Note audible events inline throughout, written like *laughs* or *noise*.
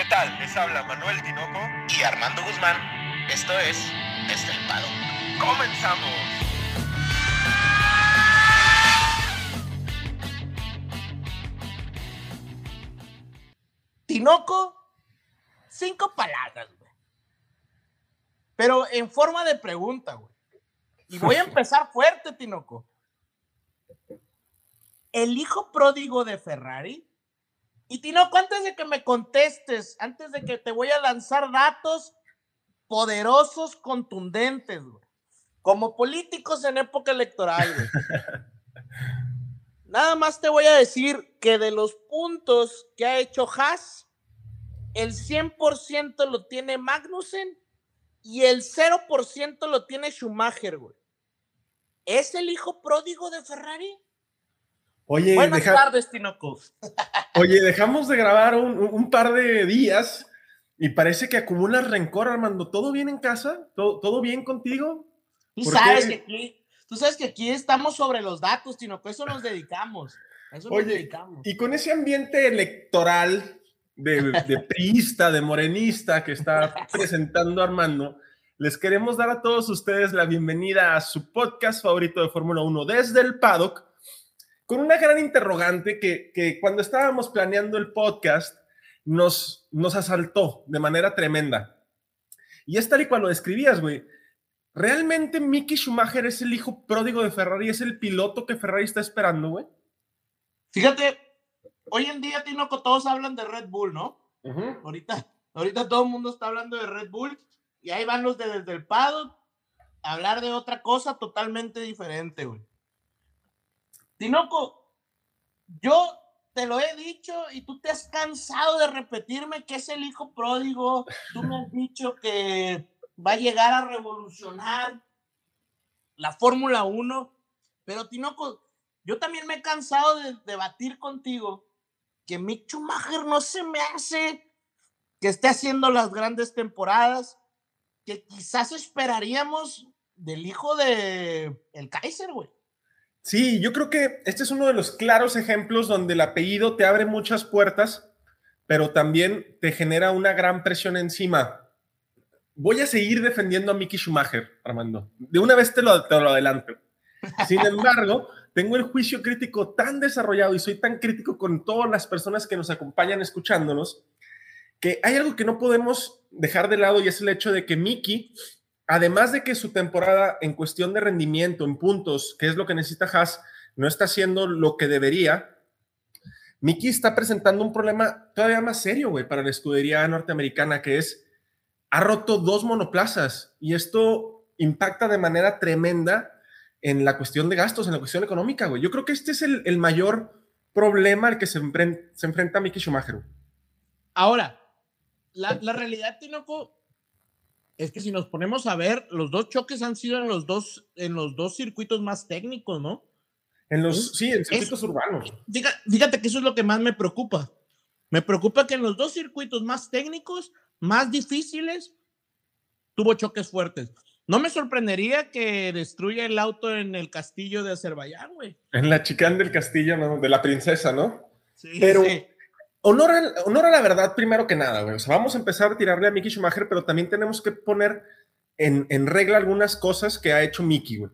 ¿Qué tal? Les habla Manuel Tinoco y Armando Guzmán. Esto es Estelpado. ¡Comenzamos! Tinoco, cinco palabras, güey. Pero en forma de pregunta, güey. Y voy a empezar fuerte, Tinoco. El hijo pródigo de Ferrari. Y Tinoco, antes de que me contestes, antes de que te voy a lanzar datos poderosos, contundentes, güey. Como políticos en época electoral, güey. *laughs* Nada más te voy a decir que de los puntos que ha hecho Haas, el 100% lo tiene Magnussen y el 0% lo tiene Schumacher, güey. ¿Es el hijo pródigo de Ferrari? Oye, Buenas tardes, Tinoco. Oye, dejamos de grabar un, un, par de días y parece que acumulas rencor, Armando. ¿Todo bien en casa? ¿Todo, todo bien contigo? Tú sabes, que aquí, tú sabes que aquí estamos sobre los datos, Tinoco. Eso nos dedicamos. Eso Oye, nos dedicamos. Y con ese ambiente electoral de, de *laughs* priista, de morenista que está presentando Armando, les queremos dar a todos ustedes la bienvenida a su podcast favorito de Fórmula 1 desde el paddock, con una gran interrogante que, que cuando estábamos planeando el podcast nos, nos asaltó de manera tremenda. Y es tal y cual lo describías, güey. ¿Realmente Mickey Schumacher es el hijo pródigo de Ferrari? ¿Es el piloto que Ferrari está esperando, güey? Fíjate, hoy en día, Tinoco, todos hablan de Red Bull, ¿no? Uh -huh. Ahorita, ahorita todo el mundo está hablando de Red Bull y ahí van los de desde el paddock a hablar de otra cosa totalmente diferente, güey. Tinoco, yo te lo he dicho y tú te has cansado de repetirme que es el hijo pródigo. Tú me has dicho que va a llegar a revolucionar la Fórmula 1, pero Tinoco, yo también me he cansado de debatir contigo que Mick Schumacher no se me hace que esté haciendo las grandes temporadas que quizás esperaríamos del hijo de el Kaiser, güey. Sí, yo creo que este es uno de los claros ejemplos donde el apellido te abre muchas puertas, pero también te genera una gran presión encima. Voy a seguir defendiendo a Mickey Schumacher, Armando. De una vez te lo, te lo adelanto. Sin *laughs* embargo, tengo el juicio crítico tan desarrollado y soy tan crítico con todas las personas que nos acompañan escuchándonos, que hay algo que no podemos dejar de lado y es el hecho de que Mickey además de que su temporada en cuestión de rendimiento, en puntos, que es lo que necesita Haas, no está haciendo lo que debería, Mickey está presentando un problema todavía más serio, güey, para la escudería norteamericana, que es, ha roto dos monoplazas y esto impacta de manera tremenda en la cuestión de gastos, en la cuestión económica, güey. Yo creo que este es el, mayor problema al que se, enfrenta, se enfrenta Mickey Schumacher. Ahora, la, la realidad, Tinoco, es que si nos ponemos a ver, los dos choques han sido en los dos, en los dos circuitos más técnicos, ¿no? En los, sí, en circuitos es, urbanos. Fíjate, fíjate que eso es lo que más me preocupa. Me preocupa que en los dos circuitos más técnicos, más difíciles, tuvo choques fuertes. No me sorprendería que destruya el auto en el castillo de Azerbaiyán, güey. En la chicán del castillo, ¿no? De la princesa, ¿no? Sí, Pero, sí. Honor, a, la verdad primero que nada, güey. O sea, vamos a empezar a tirarle a Mickey Schumacher, pero también tenemos que poner en, en regla algunas cosas que ha hecho Mickey, güey.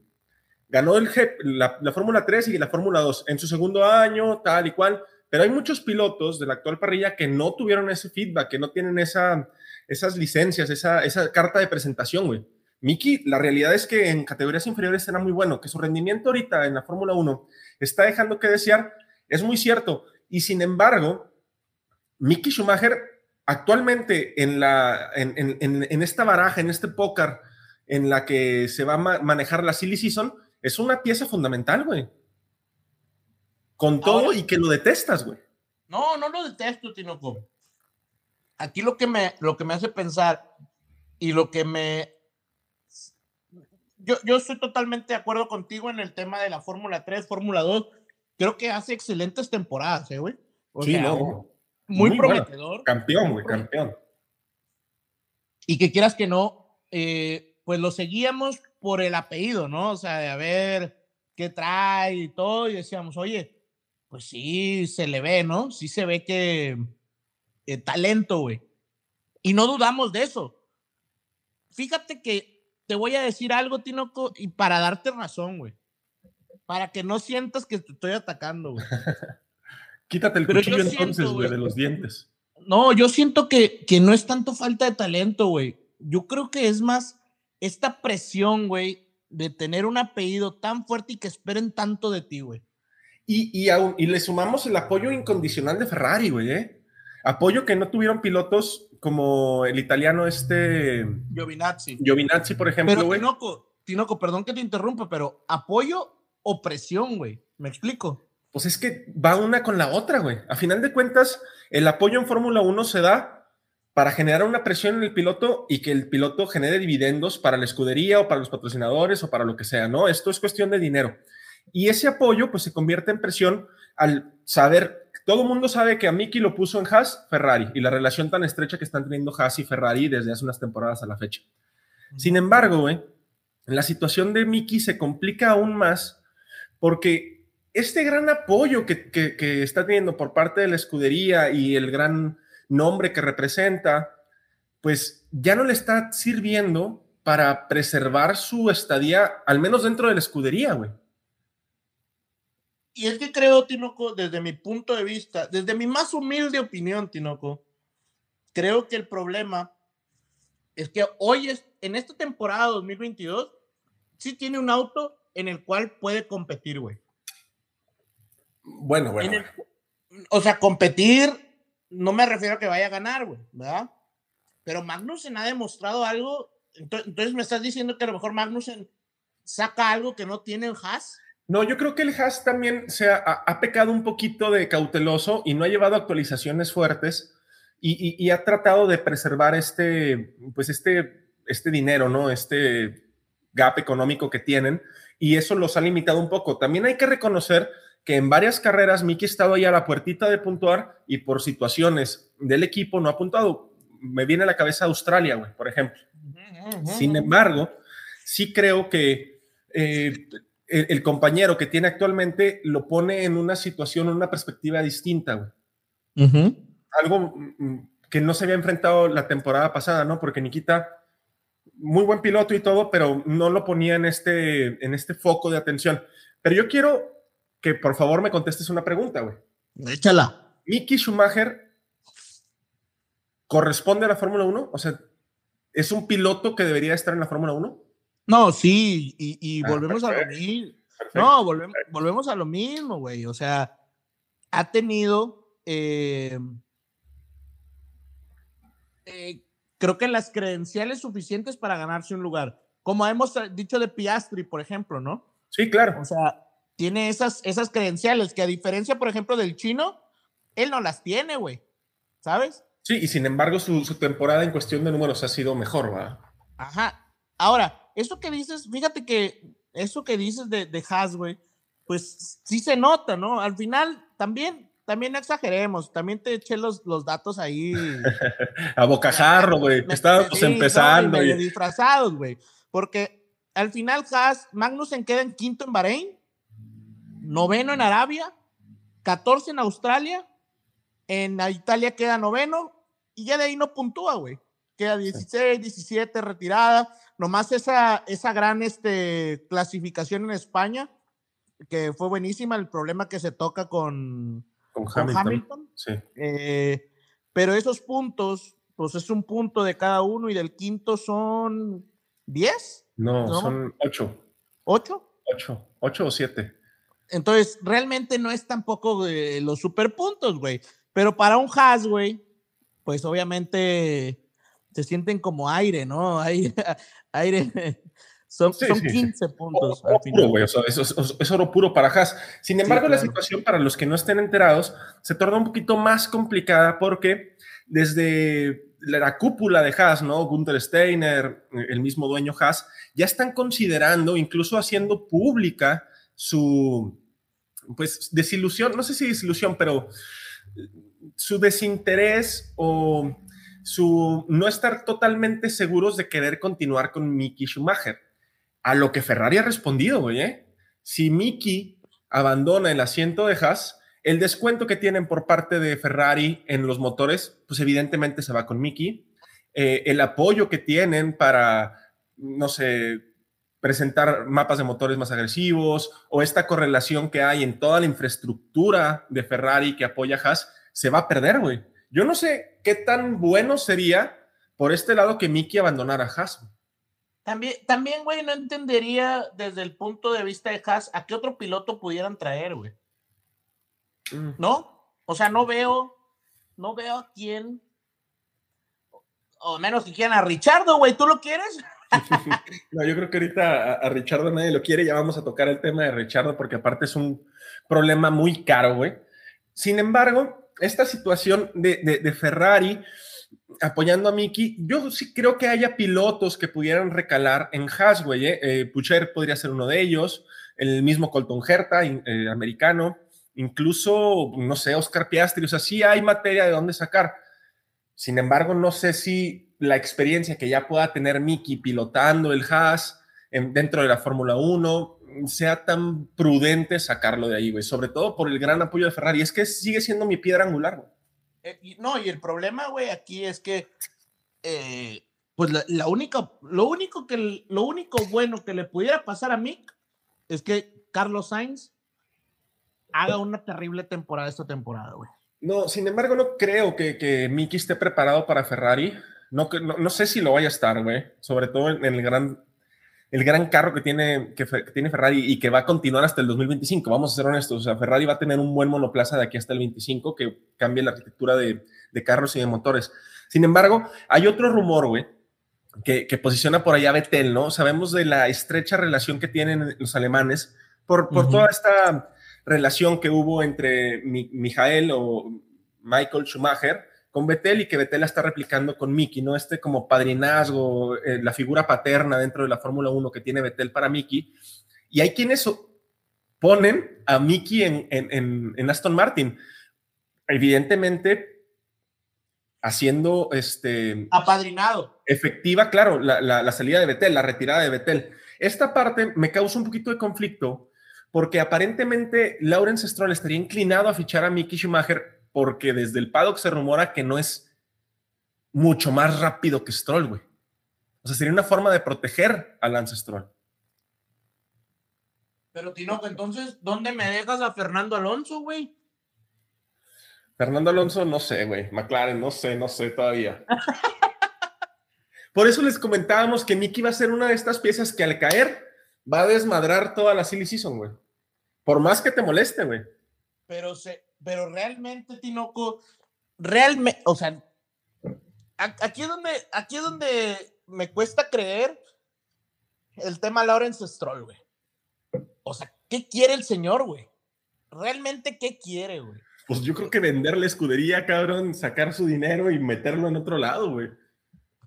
Ganó el la, la Fórmula 3 y la Fórmula 2 en su segundo año, tal y cual. Pero hay muchos pilotos de la actual parrilla que no tuvieron ese feedback, que no tienen esa, esas licencias, esa, esa carta de presentación, güey. Mickey, la realidad es que en categorías inferiores era muy bueno, que su rendimiento ahorita en la Fórmula 1 está dejando que desear, es muy cierto. Y sin embargo, Mickey Schumacher actualmente en, la, en, en, en, esta baraja, en este póker en la que se va a ma manejar la silly season, es una pieza fundamental, güey. Con todo Ahora, y que lo detestas, güey. No, no lo detesto, Tinoco. Aquí lo que me, lo que me hace pensar y lo que me... Yo, yo estoy totalmente de acuerdo contigo en el tema de la Fórmula 3, Fórmula 2. Creo que hace excelentes temporadas, ¿eh, güey? O sí, sea, no. Muy, muy prometedor. Bueno. Campeón, güey, campeón. Y que quieras que no, eh, pues lo seguíamos por el apellido, ¿no? O sea, de a ver qué trae y todo, y decíamos, oye, pues sí se le ve, ¿no? Sí se ve que eh, talento, güey. Y no dudamos de eso. Fíjate que te voy a decir algo, Tinoco, y para darte razón, güey. Para que no sientas que te estoy atacando, güey. *laughs* Quítate el Pero cuchillo entonces, güey, de los dientes. No, yo siento que, que no es tanto falta de talento, güey. Yo creo que es más esta presión, güey, de tener un apellido tan fuerte y que esperen tanto de ti, güey. Y, y, y le sumamos el apoyo incondicional de Ferrari, güey, ¿eh? Apoyo que no tuvieron pilotos como el italiano este Giovinazzi. Giovinazzi, por ejemplo, Pero güey. Tinoco, Tinoco, perdón que te interrumpa, pero apoyo o presión, güey. ¿Me explico? Pues es que va una con la otra, güey. A final de cuentas, el apoyo en Fórmula 1 se da para generar una presión en el piloto y que el piloto genere dividendos para la escudería o para los patrocinadores o para lo que sea, ¿no? Esto es cuestión de dinero. Y ese apoyo, pues se convierte en presión al saber, todo el mundo sabe que a Mickey lo puso en Haas, Ferrari, y la relación tan estrecha que están teniendo Haas y Ferrari desde hace unas temporadas a la fecha. Sin embargo, güey, la situación de Mickey se complica aún más porque este gran apoyo que, está teniendo por parte de la escudería y el gran nombre que representa, pues ya no le está sirviendo para preservar su estadía, al menos dentro de la escudería, güey. Y es que creo, Tinoco, desde mi punto de vista, desde mi más humilde opinión, Tinoco, creo que el problema es que hoy, es, en esta temporada 2022, sí tiene un auto en el cual puede competir, güey. Bueno, bueno. O sea, competir, no me refiero a que vaya a ganar, güey, ¿verdad? Pero Magnussen ha demostrado algo. ento- Entonces, me estás diciendo que a lo mejor Magnussen saca algo que no tiene el Haas. No, yo creo que el Haas también se ha pecado un poquito de cauteloso y no ha llevado actualizaciones fuertes y, y- y ha tratado de preservar este, pues este, este dinero, ¿no? Este gap económico que tienen y eso los ha limitado un poco. También hay que reconocer que en varias carreras Mickey ha estado ahí a la puertita de puntuar y por situaciones del equipo no ha puntuado. Me viene a la cabeza Australia, güey, por ejemplo. Sin embargo, sí creo que eh, el, el compañero que tiene actualmente lo pone en una situación, en una perspectiva distinta, güey. Algo mm, que no se había enfrentado la temporada pasada, ¿no? Porque Nikita, muy buen piloto y todo, pero no lo ponía en este, en este foco de atención. Pero yo quiero que por favor me contestes una pregunta, güey. Échala. Mickey Schumacher corresponde a la Fórmula 1? O sea, ¿es un piloto que debería estar en la Fórmula 1? No, sí, y, y Ah, volvemos a lo mismo. Perfecto. No, volvemos, volvemos a lo mismo, güey. O sea, ha tenido, eh, eh, creo que las credenciales suficientes para ganarse un lugar. Como hemos dicho de Piastri, por ejemplo, ¿no? Sí, claro. O sea, tiene esas, esas credenciales que a diferencia, por ejemplo, del chino, él no las tiene, güey. ¿Sabes? Sí, y sin embargo su, su temporada en cuestión de números ha sido mejor, ¿verdad? Ajá. Ahora, eso que dices, fíjate que eso que dices de, de Haas, güey, pues sí se nota, ¿no? Al final, también, también no exageremos, también te eché los, los datos ahí. *laughs* A bocajarro, güey. Estábamos sí, no, y empezando. medio y- disfrazados, güey. Porque al final Haas, Magnussen queda en quinto en Bahrein, noveno en Arabia, 14 en Australia, en Italia queda noveno y ya de ahí no puntúa, güey. Queda 16, 17 retirada. Nomás esa, esa gran este, clasificación en España, que fue buenísima, el problema que se toca con, con con Hamilton. Hamilton. Sí. Eh, pero esos puntos, pues es un punto de cada uno y del quinto son 10, No, No. son ocho. 8. Ocho. Ocho o siete. Entonces, realmente no es tampoco de los superpuntos, güey. Pero para un Haas, güey, pues obviamente se sienten como aire, ¿no? Aire, *laughs* aire. Son, Sí, son sí, sí. 15 puntos Oro al final. puro, güey. o sea, eso es, es- es oro puro para Haas. Sin embargo, la situación para los que no estén enterados se torna un poquito más complicada porque desde la cúpula de Haas, ¿no? Gunther Steiner, el mismo dueño Haas, ya están considerando, incluso haciendo pública su, pues, desilusión, no sé si desilusión, pero su desinterés o su no estar totalmente seguros de querer continuar con Mickey Schumacher. A lo que Ferrari ha respondido, güey. ¿eh? Si Mickey abandona el asiento de Haas, el descuento que tienen por parte de Ferrari en los motores, pues evidentemente se va con Mickey. eh, el apoyo que tienen para, no sé, presentar mapas de motores más agresivos o esta correlación que hay en toda la infraestructura de Ferrari que apoya a Haas, se va a perder, güey. Yo no sé qué tan bueno sería por este lado que Mickey abandonara a Haas. También, también, güey, no entendería desde el punto de vista de Haas a qué otro piloto pudieran traer, güey. Mm. ¿No? O sea, no veo, no veo a quién, o menos que quieran a Richardo, güey, ¿tú lo quieres? *laughs* no, yo creo que ahorita a, a nadie lo quiere, ya vamos a tocar el tema de Richardo porque aparte es un problema muy caro, güey. Sin embargo, esta situación de, Ferrari apoyando a Mickey, yo sí creo que haya pilotos que pudieran recalar en Haas, güey. ¿eh? Eh, Pucher podría ser uno de ellos, el mismo Colton Herta, eh, americano, incluso, no sé, Oscar Piastri, o sea, sí hay materia de dónde sacar. Sin embargo, no sé si la experiencia que ya pueda tener Mickey pilotando el Haas en, dentro de la Fórmula 1 sea tan prudente sacarlo de ahí, güey, sobre todo por el gran apoyo de Ferrari. Es que sigue siendo mi piedra angular, güey. Eh, no, y el problema, güey, aquí es que, eh, pues la, la, única, lo único que, lo único bueno que le pudiera pasar a Mick es que Carlos Sainz haga una terrible temporada esta temporada, güey. No, sin embargo, no creo que, que Mickey esté preparado para Ferrari. No, no, no sé si lo vaya a estar, güey. Sobre todo en, el gran el gran carro que tiene, que, que, tiene Ferrari y que va a continuar hasta el 2025. Vamos a ser honestos, o sea, Ferrari va a tener un buen monoplaza de aquí hasta el 25 que cambie la arquitectura de, de carros y de motores. Sin embargo, hay otro rumor, güey, que, que, posiciona por allá Vettel, ¿no? Sabemos de la estrecha relación que tienen los alemanes por, por uh -huh. toda esta relación que hubo entre Mi, Michael o Michael Schumacher con Vettel y que Vettel la está replicando con Mickey, ¿no? Este como padrinazgo, eh, la figura paterna dentro de la Fórmula 1 que tiene Vettel para Mickey. Y hay quienes ponen a Mickey en, en, en Aston Martin. Evidentemente, haciendo este. Apadrinado. Efectiva, claro, la, la, la salida de Vettel, la retirada de Vettel. Esta parte me causa un poquito de conflicto porque aparentemente Lawrence Stroll estaría inclinado a fichar a Mickey Schumacher porque desde el paddock se rumora que no es mucho más rápido que Stroll, güey. O sea, sería una forma de proteger a Lance Stroll. Pero Tinoco, entonces, ¿dónde me dejas a Fernando Alonso, güey? Fernando Alonso, no sé, güey. McLaren, no sé, no sé todavía. Por eso les comentábamos que Mickey va a ser una de estas piezas que al caer va a desmadrar toda la silly season, güey. Por más que te moleste, güey. Pero, se, pero realmente, Tinoco, realmente, o sea, aquí es donde, aquí es donde me cuesta creer el tema Lawrence Stroll, güey. O sea, ¿qué quiere el señor, güey? ¿Realmente qué quiere, güey? Pues yo creo que vender la escudería, cabrón, sacar su dinero y meterlo en otro lado, güey.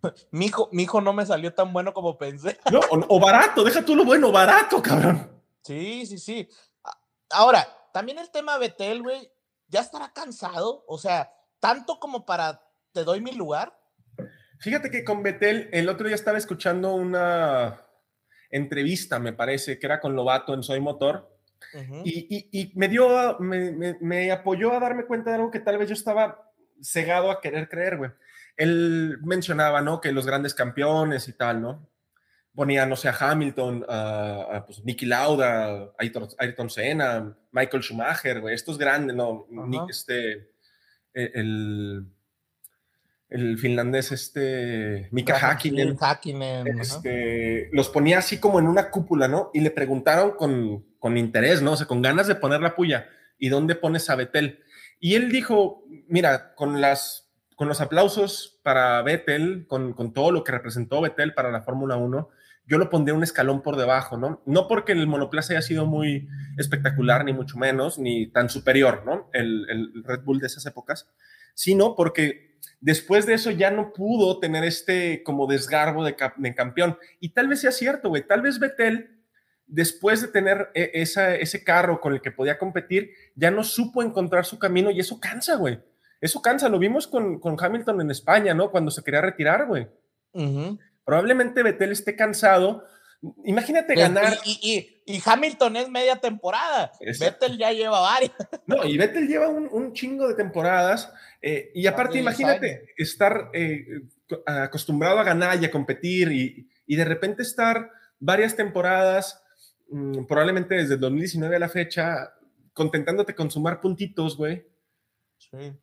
*laughs* Mi hijo, mi hijo no me salió tan bueno como pensé. No, o, o barato, deja tú lo bueno, barato, cabrón. Sí, sí, sí. Ahora, también el tema Betel, güey, ya estará cansado, o sea, tanto como para te doy mi lugar. Fíjate que con Betel, el otro día estaba escuchando una entrevista, me parece, que era con Lobato en Soy Motor, uh -huh. y, y, y, me dio, me, me, me, apoyó a darme cuenta de algo que tal vez yo estaba cegado a querer creer, güey. Él mencionaba, ¿no? Que los grandes campeones y tal, ¿no? Ponía, no sé, a Hamilton, a, a pues, Nicky Lauda, Ayrton, Ayrton Senna, Michael Schumacher, güey, estos grandes, ¿no? Este, el, el finlandés, este, Mika Hakkinen, Hakkinen este, los ponía así como en una cúpula, ¿no? Y le preguntaron con, con interés, ¿no? O sea, con ganas de poner la puya, ¿y dónde pones a Betel? Y él dijo, mira, con las con los aplausos para Vettel, con, con, todo lo que representó Vettel para la Fórmula 1, yo lo pondría un escalón por debajo, ¿no? No porque el monoplaza haya sido muy espectacular, ni mucho menos, ni tan superior, ¿no? El, Red Bull de esas épocas, sino porque después de eso ya no pudo tener este como desgarbo de, de campeón. Y tal vez sea cierto, güey, tal vez Vettel, después de tener e, esa, ese carro con el que podía competir, ya no supo encontrar su camino y eso cansa, güey. Eso cansa, lo vimos con, con, Hamilton en España, ¿no? Cuando se quería retirar, güey. Uh. Probablemente Betel esté cansado Imagínate ganar. Y, y, Hamilton es media temporada. Vettel ya lleva varias. No, y Vettel lleva un, chingo de temporadas. Eh, y aparte, imagínate estar eh, acostumbrado a ganar y a competir y, y de repente estar varias temporadas, mm, probablemente desde 2019 a la fecha, contentándote con sumar puntitos, güey.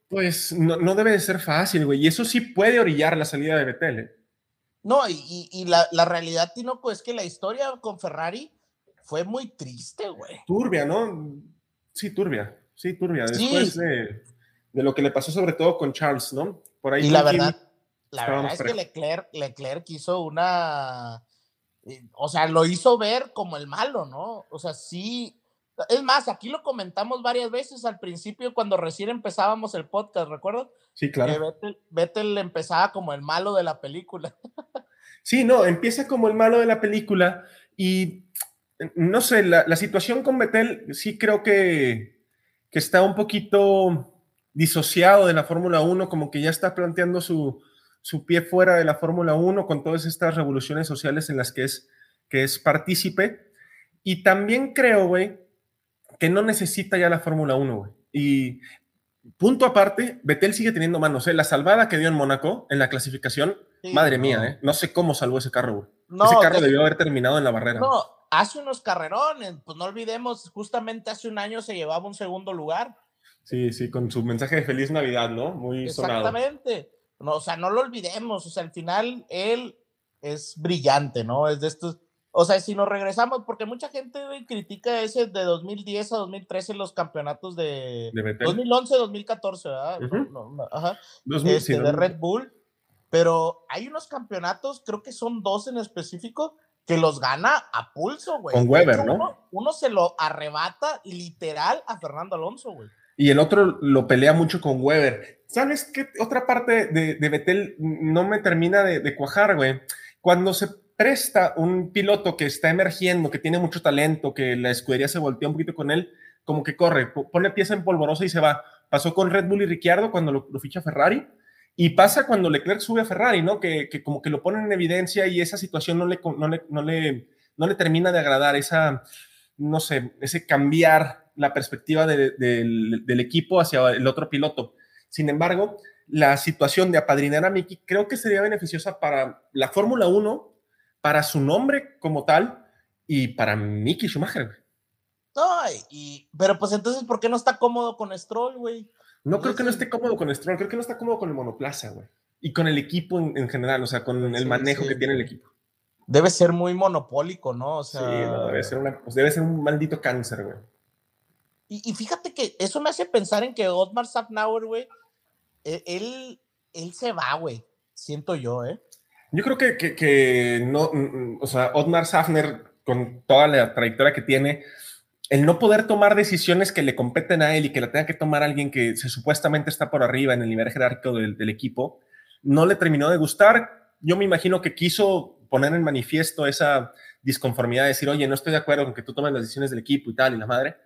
Pues no, debe de ser fácil, güey. Y eso sí puede orillar la salida de Vettel. ¿eh? No, y, la, la, realidad, Tino, pues que la historia con Ferrari fue muy triste, güey. Turbia, ¿no? Sí, turbia. Sí, turbia. Después de, lo que le pasó sobre todo con Charles, ¿no? Por ahí. Y la verdad, la verdad es que Leclerc, Leclerc hizo una eh, o sea, lo hizo ver como el malo, ¿no? O sea, sí. Es más, aquí lo comentamos varias veces al principio cuando recién empezábamos el podcast, ¿recuerdas? Sí, claro. Que Vettel, empezaba como el malo de la película. *laughs* Sí, no, empieza como el malo de la película y no sé, la, situación con Vettel sí creo que, que está un poquito disociado de la Fórmula 1, como que ya está planteando su, su pie fuera de la Fórmula 1 con todas estas revoluciones sociales en las que es, que es partícipe. Y también creo, güey, que no necesita ya la Fórmula 1, güey. Y punto aparte, Betel sigue teniendo manos. ¿eh? La salvada que dio en Mónaco en la clasificación, madre mía, ¿eh? no sé cómo salvó ese carro, güey. No, ese carro debió haber terminado en la barrera. No, hace unos carrerones, pues no olvidemos, justamente hace un año se llevaba un segundo lugar. Sí, sí, con su mensaje de feliz Navidad, ¿no? Muy Exactamente. No, o sea, no lo olvidemos, o sea, al final él es brillante, ¿no? Es de estos, o sea, si nos regresamos, porque mucha gente critica ese de 2010 a 2013 los campeonatos de, 2011, 2014, ¿verdad? ajá. Este, de Red Bull, pero hay unos campeonatos, creo que son dos en específico, que los gana a pulso, güey. Con Weber, ¿no? uno, se lo arrebata literal a Fernando Alonso, güey y el otro lo pelea mucho con Weber. ¿Sabes qué otra parte de, de Betel no me termina de, cuajar, güey? Cuando se presta un piloto que está emergiendo, que tiene mucho talento, que la escudería se voltea un poquito con él, como que corre, pone pieza en polvorosa y se va. Pasó con Red Bull y Ricciardo cuando lo, ficha Ferrari. Y pasa cuando Leclerc sube a Ferrari, ¿no? Que, que, como que lo ponen en evidencia y esa situación no le, no le, no le, no le termina de agradar, esa, no sé, ese cambiar la perspectiva del equipo hacia el otro piloto. Sin embargo, la situación de apadrinar a Mickey creo que sería beneficiosa para la Fórmula 1, para su nombre como tal y para Mickey Schumacher. Ay, y, pero pues entonces, ¿por qué no está cómodo con Stroll, güey? No creo que no esté cómodo con Stroll, creo que no está cómodo con el monoplaza, güey. Y con el equipo en, general, o sea, con el manejo que tiene el equipo. Debe ser muy monopólico, ¿no? O sea... Sí, debe, ser pues debe ser un maldito cáncer, güey. Y, fíjate que eso me hace pensar en que Otmar Safnauer, güey, e, él, él se va, güey. Siento yo, ¿eh? Yo creo que, que, no, mm, mm, o sea, Otmar Safner, con toda la trayectoria que tiene, el no poder tomar decisiones que le competen a él y que la tenga que tomar alguien que supuestamente está por arriba en el nivel jerárquico del, del equipo, no le terminó de gustar. Yo me imagino que quiso poner en manifiesto esa disconformidad, de decir, oye, no estoy de acuerdo con que tú tomes las decisiones del equipo y tal, y la madre.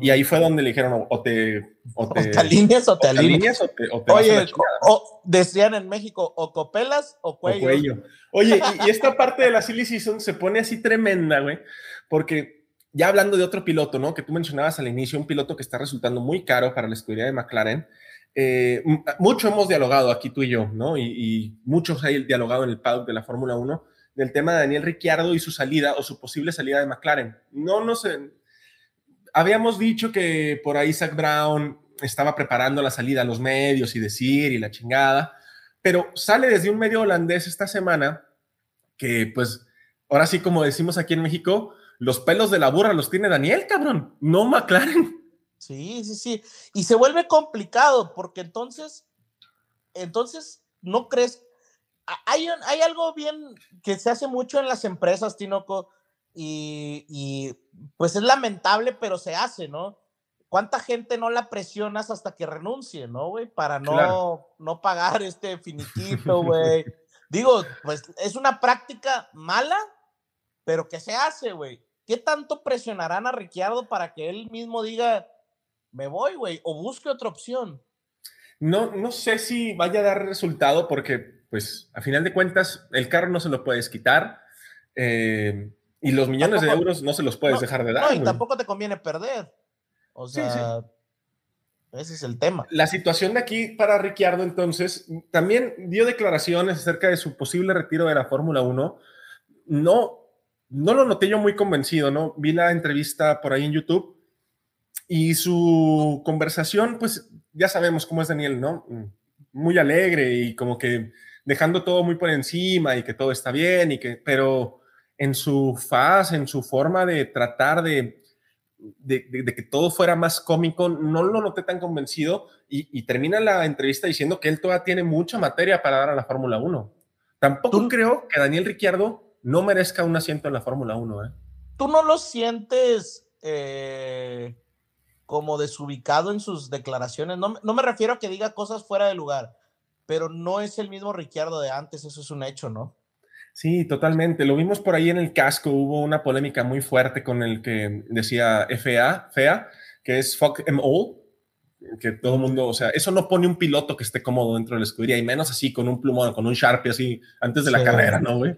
Y ahí fue donde le dijeron, o te... O te, alineas o te, alineas. O te, Oye, o, decían en México, o copelas o cuello. Oye, y, esta parte de la silly season se pone así tremenda, güey, porque ya hablando de otro piloto, ¿no? Que tú mencionabas al inicio, un piloto que está resultando muy caro para la escudería de McLaren. Eh, mucho hemos dialogado aquí tú y yo, ¿no? Y, y muchos hay dialogado en el paddock de la Fórmula 1 del tema de Daniel Ricciardo y su salida o su posible salida de McLaren. No, no sé, habíamos dicho que por ahí Zach Brown estaba preparando la salida a los medios y decir y la chingada, pero sale desde un medio holandés esta semana que pues ahora sí como decimos aquí en México, los pelos de la burra los tiene Daniel, cabrón, no McLaren. Sí, sí, sí. Y se vuelve complicado porque entonces, entonces, ¿no crees? Hay, hay algo bien que se hace mucho en las empresas, Tinoco, y, pues es lamentable, pero se hace, ¿no? ¿Cuánta gente no la presionas hasta que renuncie, no, güey? Para no, no pagar este finiquito, *laughs* güey. Digo, pues es una práctica mala, pero que se hace, güey. ¿Qué tanto presionarán a Ricciardo para que él mismo diga, me voy, güey, o busque otra opción? No, no sé si vaya a dar resultado porque, pues, a final de cuentas, el carro no se lo puedes quitar. Eh, Y los millones de euros no se los puedes dejar de dar. No, y tampoco te conviene perder. O sea, ese es el tema. La situación de aquí para Ricciardo, entonces, también dio declaraciones acerca de su posible retiro de la Fórmula 1. No, no lo noté yo muy convencido, ¿no? Vi la entrevista por ahí en YouTube y su conversación, pues ya sabemos cómo es Daniel, ¿no? Muy alegre y como que dejando todo muy por encima y que todo está bien y que, pero en su faz, en su forma de tratar de, de, que todo fuera más cómico, no lo noté tan convencido y, termina la entrevista diciendo que él todavía tiene mucha materia para dar a la Fórmula 1. Tampoco creo que Daniel Ricciardo no merezca un asiento en la Fórmula 1. ¿eh? ¿Tú no lo sientes eh, como desubicado en sus declaraciones? No, no me refiero a que diga cosas fuera de lugar, pero no es el mismo Ricciardo de antes, eso es un hecho, ¿no? Sí, totalmente. Lo vimos por ahí en el casco. Hubo una polémica muy fuerte con el que decía FA, FEA, que es fuck em all, que todo el mundo, o sea, eso no pone un piloto que esté cómodo dentro de la escudería, y menos así con un plumón, con un Sharpie así antes de la carrera, ¿no, güey?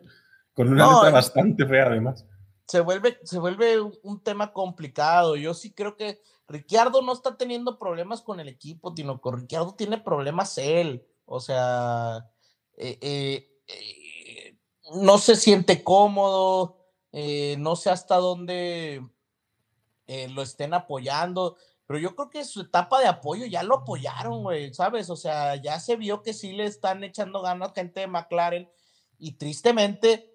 Con una letra eh, bastante fea, además. Se vuelve, se vuelve un tema complicado. Yo sí creo que Ricciardo no está teniendo problemas con el equipo, sino que Ricciardo tiene problemas él. O sea, eh, eh, no se siente cómodo, eh, no sé hasta dónde eh, lo estén apoyando, pero yo creo que su etapa de apoyo ya lo apoyaron, güey, ¿sabes? O sea, ya se vio que sí le están echando ganas gente de McLaren y tristemente,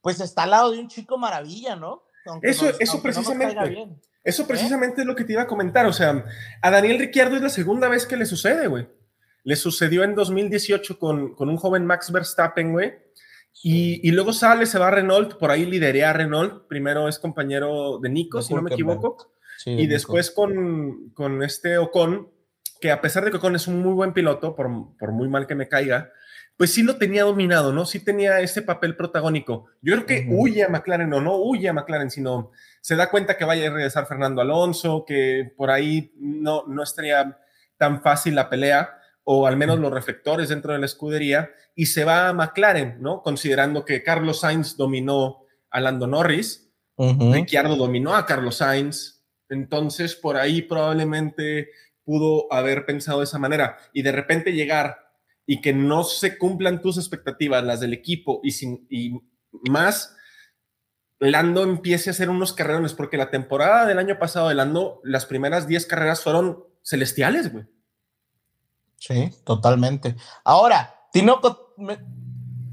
pues está al lado de un chico maravilla, ¿no? eso, eso precisamente. eso ¿eh? precisamente es lo que te iba a comentar. O sea, a Daniel Ricciardo es la segunda vez que le sucede, güey. Le sucedió en 2018 con, con un joven Max Verstappen, güey y, luego sale, se va a Renault, por ahí liderea a Renault. Primero es compañero de Nico, si no me equivoco. y después con, con, este Ocon, que a pesar de que Ocon es un muy buen piloto, por, por, muy mal que me caiga, pues sí lo tenía dominado, ¿no? Sí tenía ese papel protagónico. Yo creo que huye a McLaren, o no huye a McLaren, sino se da cuenta que vaya a regresar Fernando Alonso, que por ahí no, no estaría tan fácil la pelea o al menos los reflectores dentro de la escudería, y se va a McLaren, ¿no? Considerando que Carlos Sainz dominó a Lando Norris, Ricciardo dominó a Carlos Sainz, entonces por ahí probablemente pudo haber pensado de esa manera, y de repente llegar y que no se cumplan tus expectativas, las del equipo, y, sin, y más Lando empiece a hacer unos carrerones, porque la temporada del año pasado de Lando, las primeras 10 carreras fueron celestiales, güey. Sí, totalmente. Ahora, Tinoco, me,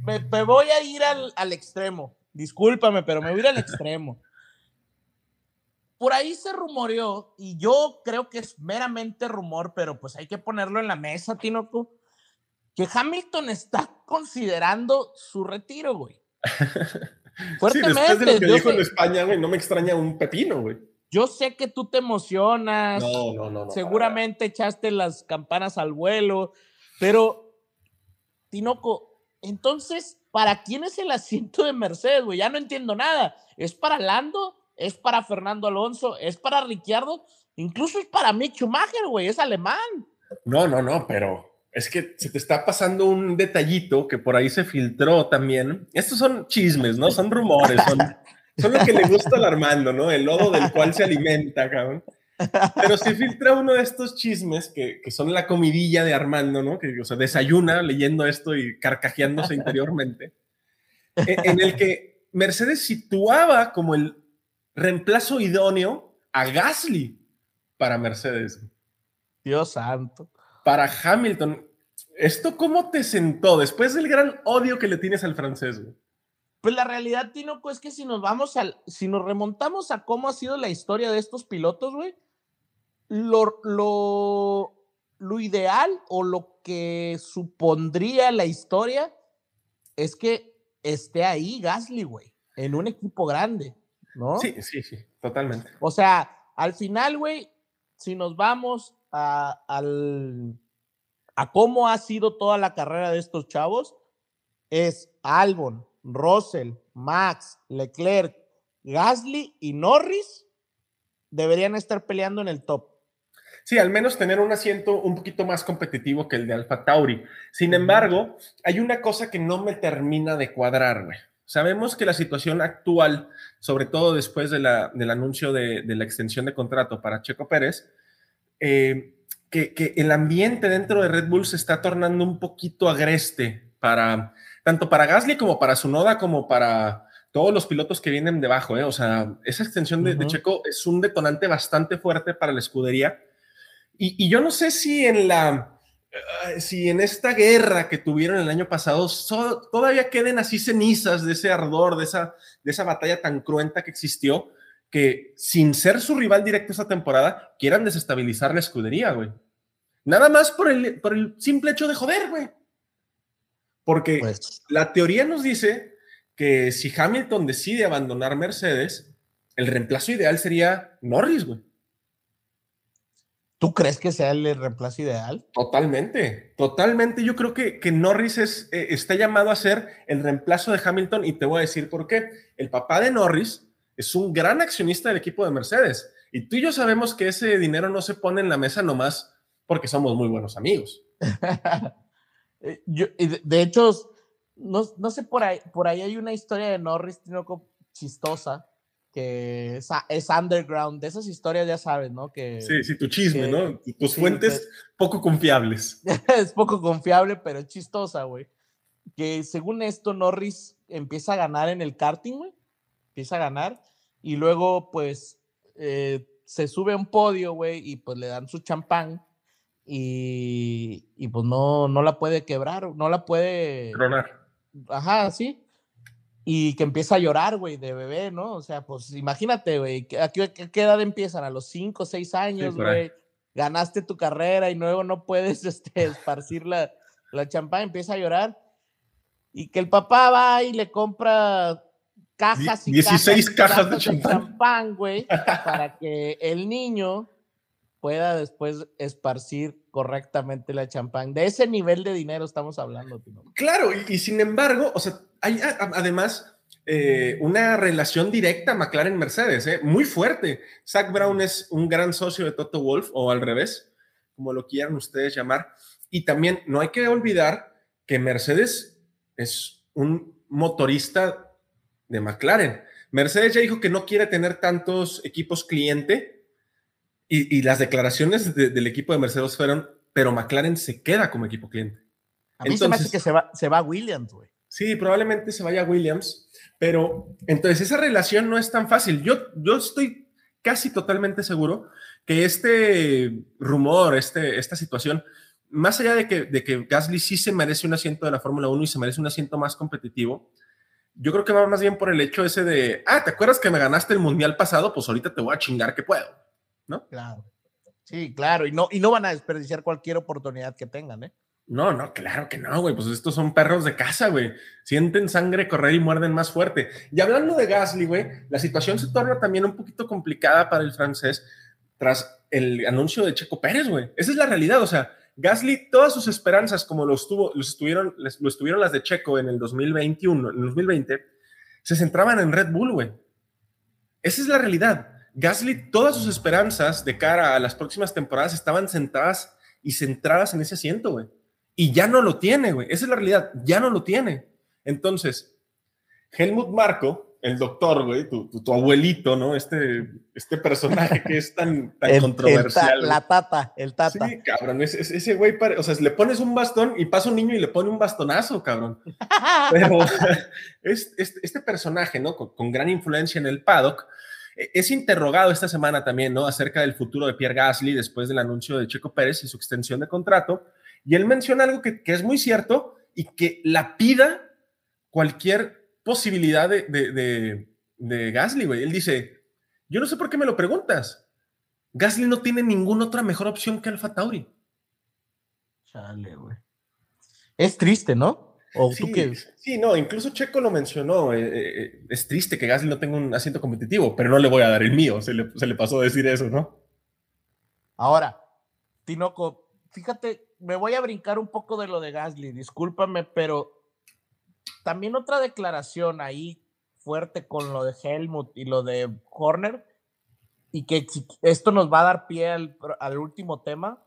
me, voy a ir al, al, extremo. Discúlpame, pero me voy a ir al extremo. *laughs* Por ahí se rumoreó, y yo creo que es meramente rumor, pero pues hay que ponerlo en la mesa, Tinoco, que Hamilton está considerando su retiro, güey. Fuertemente. *laughs* Sí, después de lo que dijo en España, güey, no me extraña un pepino, güey. Yo sé que tú te emocionas. No, no, no. seguramente echaste las campanas al vuelo, pero, Tinoco, entonces, ¿para quién es el asiento de Mercedes, güey? Ya no entiendo nada. ¿Es para Lando? ¿Es para Fernando Alonso? ¿Es para Ricciardo? Incluso es para Mick Schumacher, güey, es alemán. No, no, no, pero es que se te está pasando un detallito que por ahí se filtró también. Estos son chismes, ¿no? Son rumores, son *laughs* son lo que le gusta al Armando, ¿no? El lodo del cual se alimenta, cabrón. Pero se filtra uno de estos chismes que, que son la comidilla de Armando, ¿no? Que, o sea, desayuna leyendo esto y carcajeándose interiormente. E, en el que Mercedes situaba como el reemplazo idóneo a Gasly para Mercedes. Dios santo. Para Hamilton. ¿Esto cómo te sentó después del gran odio que le tienes al francés? Güey? Pues la realidad, Tinoco, es que si nos vamos al, si nos remontamos a cómo ha sido la historia de estos pilotos, güey, lo, lo, lo ideal o lo que supondría la historia es que esté ahí Gasly, güey, en un equipo grande, ¿no? Sí, sí, sí, totalmente. O sea, al final, güey, si nos vamos a, al, a cómo ha sido toda la carrera de estos chavos, es Albon, Russell, Max, Leclerc, Gasly y Norris deberían estar peleando en el top. Sí, al menos tener un asiento un poquito más competitivo que el de Alfa Tauri. Sin embargo, hay una cosa que no me termina de cuadrar, güey. Sabemos que la situación actual, sobre todo después de la, del anuncio de, de, la extensión de contrato para Checo Pérez, eh, que, que, el ambiente dentro de Red Bull se está tornando un poquito agreste para tanto para Gasly como para Sunoda como para todos los pilotos que vienen debajo. ¿eh? O sea, esa extensión de, uh -huh. de, Checo es un detonante bastante fuerte para la escudería. Y, y yo no sé si en la si en esta guerra que tuvieron el año pasado so, todavía queden así cenizas de ese ardor, de esa, de esa batalla tan cruenta que existió, que sin ser su rival directo esa temporada, quieran desestabilizar la escudería, güey. Nada más por el, por el simple hecho de joder, güey. Porque pues. la teoría nos dice que si Hamilton decide abandonar Mercedes, el reemplazo ideal sería Norris, güey. ¿Tú crees que sea el reemplazo ideal? Totalmente, totalmente. Yo creo que, que Norris es, eh, está llamado a ser el reemplazo de Hamilton y te voy a decir por qué. El papá de Norris es un gran accionista del equipo de Mercedes y tú y yo sabemos que ese dinero no se pone en la mesa nomás porque somos muy buenos amigos. *laughs* yo, de hecho, no, no, sé, por ahí, por ahí hay una historia de Norris chistosa que es, es, underground, de esas historias ya sabes, ¿no? Que, sí, sí, tu chisme, que, ¿no? Tus sí, fuentes que, poco confiables. *laughs* es poco confiable, pero es chistosa, güey. Que según esto, Norris empieza a ganar en el karting, güey. Empieza a ganar y luego, pues, eh, se sube a un podio, güey, y pues le dan su champán y, y pues no, no la puede quebrar, no la puede... Tronar. Ajá, sí y que empieza a llorar, güey, de bebé, ¿no? O sea, pues imagínate, güey, ¿a qué, a qué edad empiezan? A los 5 o 6 años, güey. Sí, ganaste tu carrera y luego no puedes *laughs* este, esparcir la, la champán, empieza a llorar. Y que el papá va y le compra cajas y 16 cajas, cajas de champán güey, para que el niño pueda después esparcir correctamente la champán. De ese nivel de dinero estamos hablando. Tino. Claro, y, y, sin embargo, o sea, hay además eh, una relación directa McLaren-Mercedes, eh, muy fuerte. Zach Brown es un gran socio de Toto Wolf, o al revés, como lo quieran ustedes llamar. Y también no hay que olvidar que Mercedes es un motorista de McLaren. Mercedes ya dijo que no quiere tener tantos equipos cliente y, y las declaraciones de, del equipo de Mercedes fueron, pero McLaren se queda como equipo cliente. A mí entonces, se me hace que se va, se va Williams, güey. Sí, probablemente se vaya Williams, pero entonces esa relación no es tan fácil. Yo, yo estoy casi totalmente seguro que este rumor, este, esta situación, más allá de que, de que Gasly sí se merece un asiento de la Fórmula 1 y se merece un asiento más competitivo, yo creo que va más bien por el hecho ese de, ah, ¿te acuerdas que me ganaste el mundial pasado? Pues ahorita te voy a chingar que puedo, ¿no? Claro. Sí, claro, y no, y no van a desperdiciar cualquier oportunidad que tengan, ¿eh? No, no, claro que no, güey. Pues estos son perros de casa, güey. Sienten sangre correr y muerden más fuerte. Y hablando de Gasly, güey, la situación se torna también un poquito complicada para el francés tras el anuncio de Checo Pérez, güey. Esa es la realidad. O sea, Gasly, todas sus esperanzas, como lo, estuvo, los estuvieron, lo estuvieron las de Checo en el 2021, en el 2020, se centraban en Red Bull, güey. Esa es la realidad. Gasly, todas sus esperanzas de cara a las próximas temporadas estaban centradas y centradas en ese asiento, güey y ya no lo tiene, güey. Esa es la realidad, ya no lo tiene. Entonces, Helmut Marco, el doctor, güey, tu, tu, tu abuelito, ¿no? Este, este personaje que es tan, *laughs* tan el, controversial. El ta, la tata, el tata. Sí, cabrón, ese, ese güey, o sea, le pones un bastón y pasa un niño y le pone un bastonazo, cabrón. *laughs* Pero *laughs* es, es, este personaje, ¿no? Con, con gran influencia en el paddock, es interrogado esta semana también, ¿no? Acerca del futuro de Pierre Gasly después del anuncio de Checo Pérez y su extensión de contrato. Y él menciona algo que, es muy cierto y que la pida cualquier posibilidad de, de Gasly, güey. Él dice, yo no sé por qué me lo preguntas. Gasly no tiene ninguna otra mejor opción que Alfa Tauri. Chale, güey. Es triste, ¿no? ¿O sí, tú qué? sí, no, incluso Checo lo mencionó. Eh, eh, es triste que Gasly no tenga un asiento competitivo, pero no le voy a dar el mío. Se le, se le pasó a decir eso, ¿no? Ahora, Tinoco, fíjate, me voy a brincar un poco de lo de Gasly, discúlpame, pero también otra declaración ahí fuerte con lo de Helmut y lo de Horner, y que esto nos va a dar pie al, al último tema,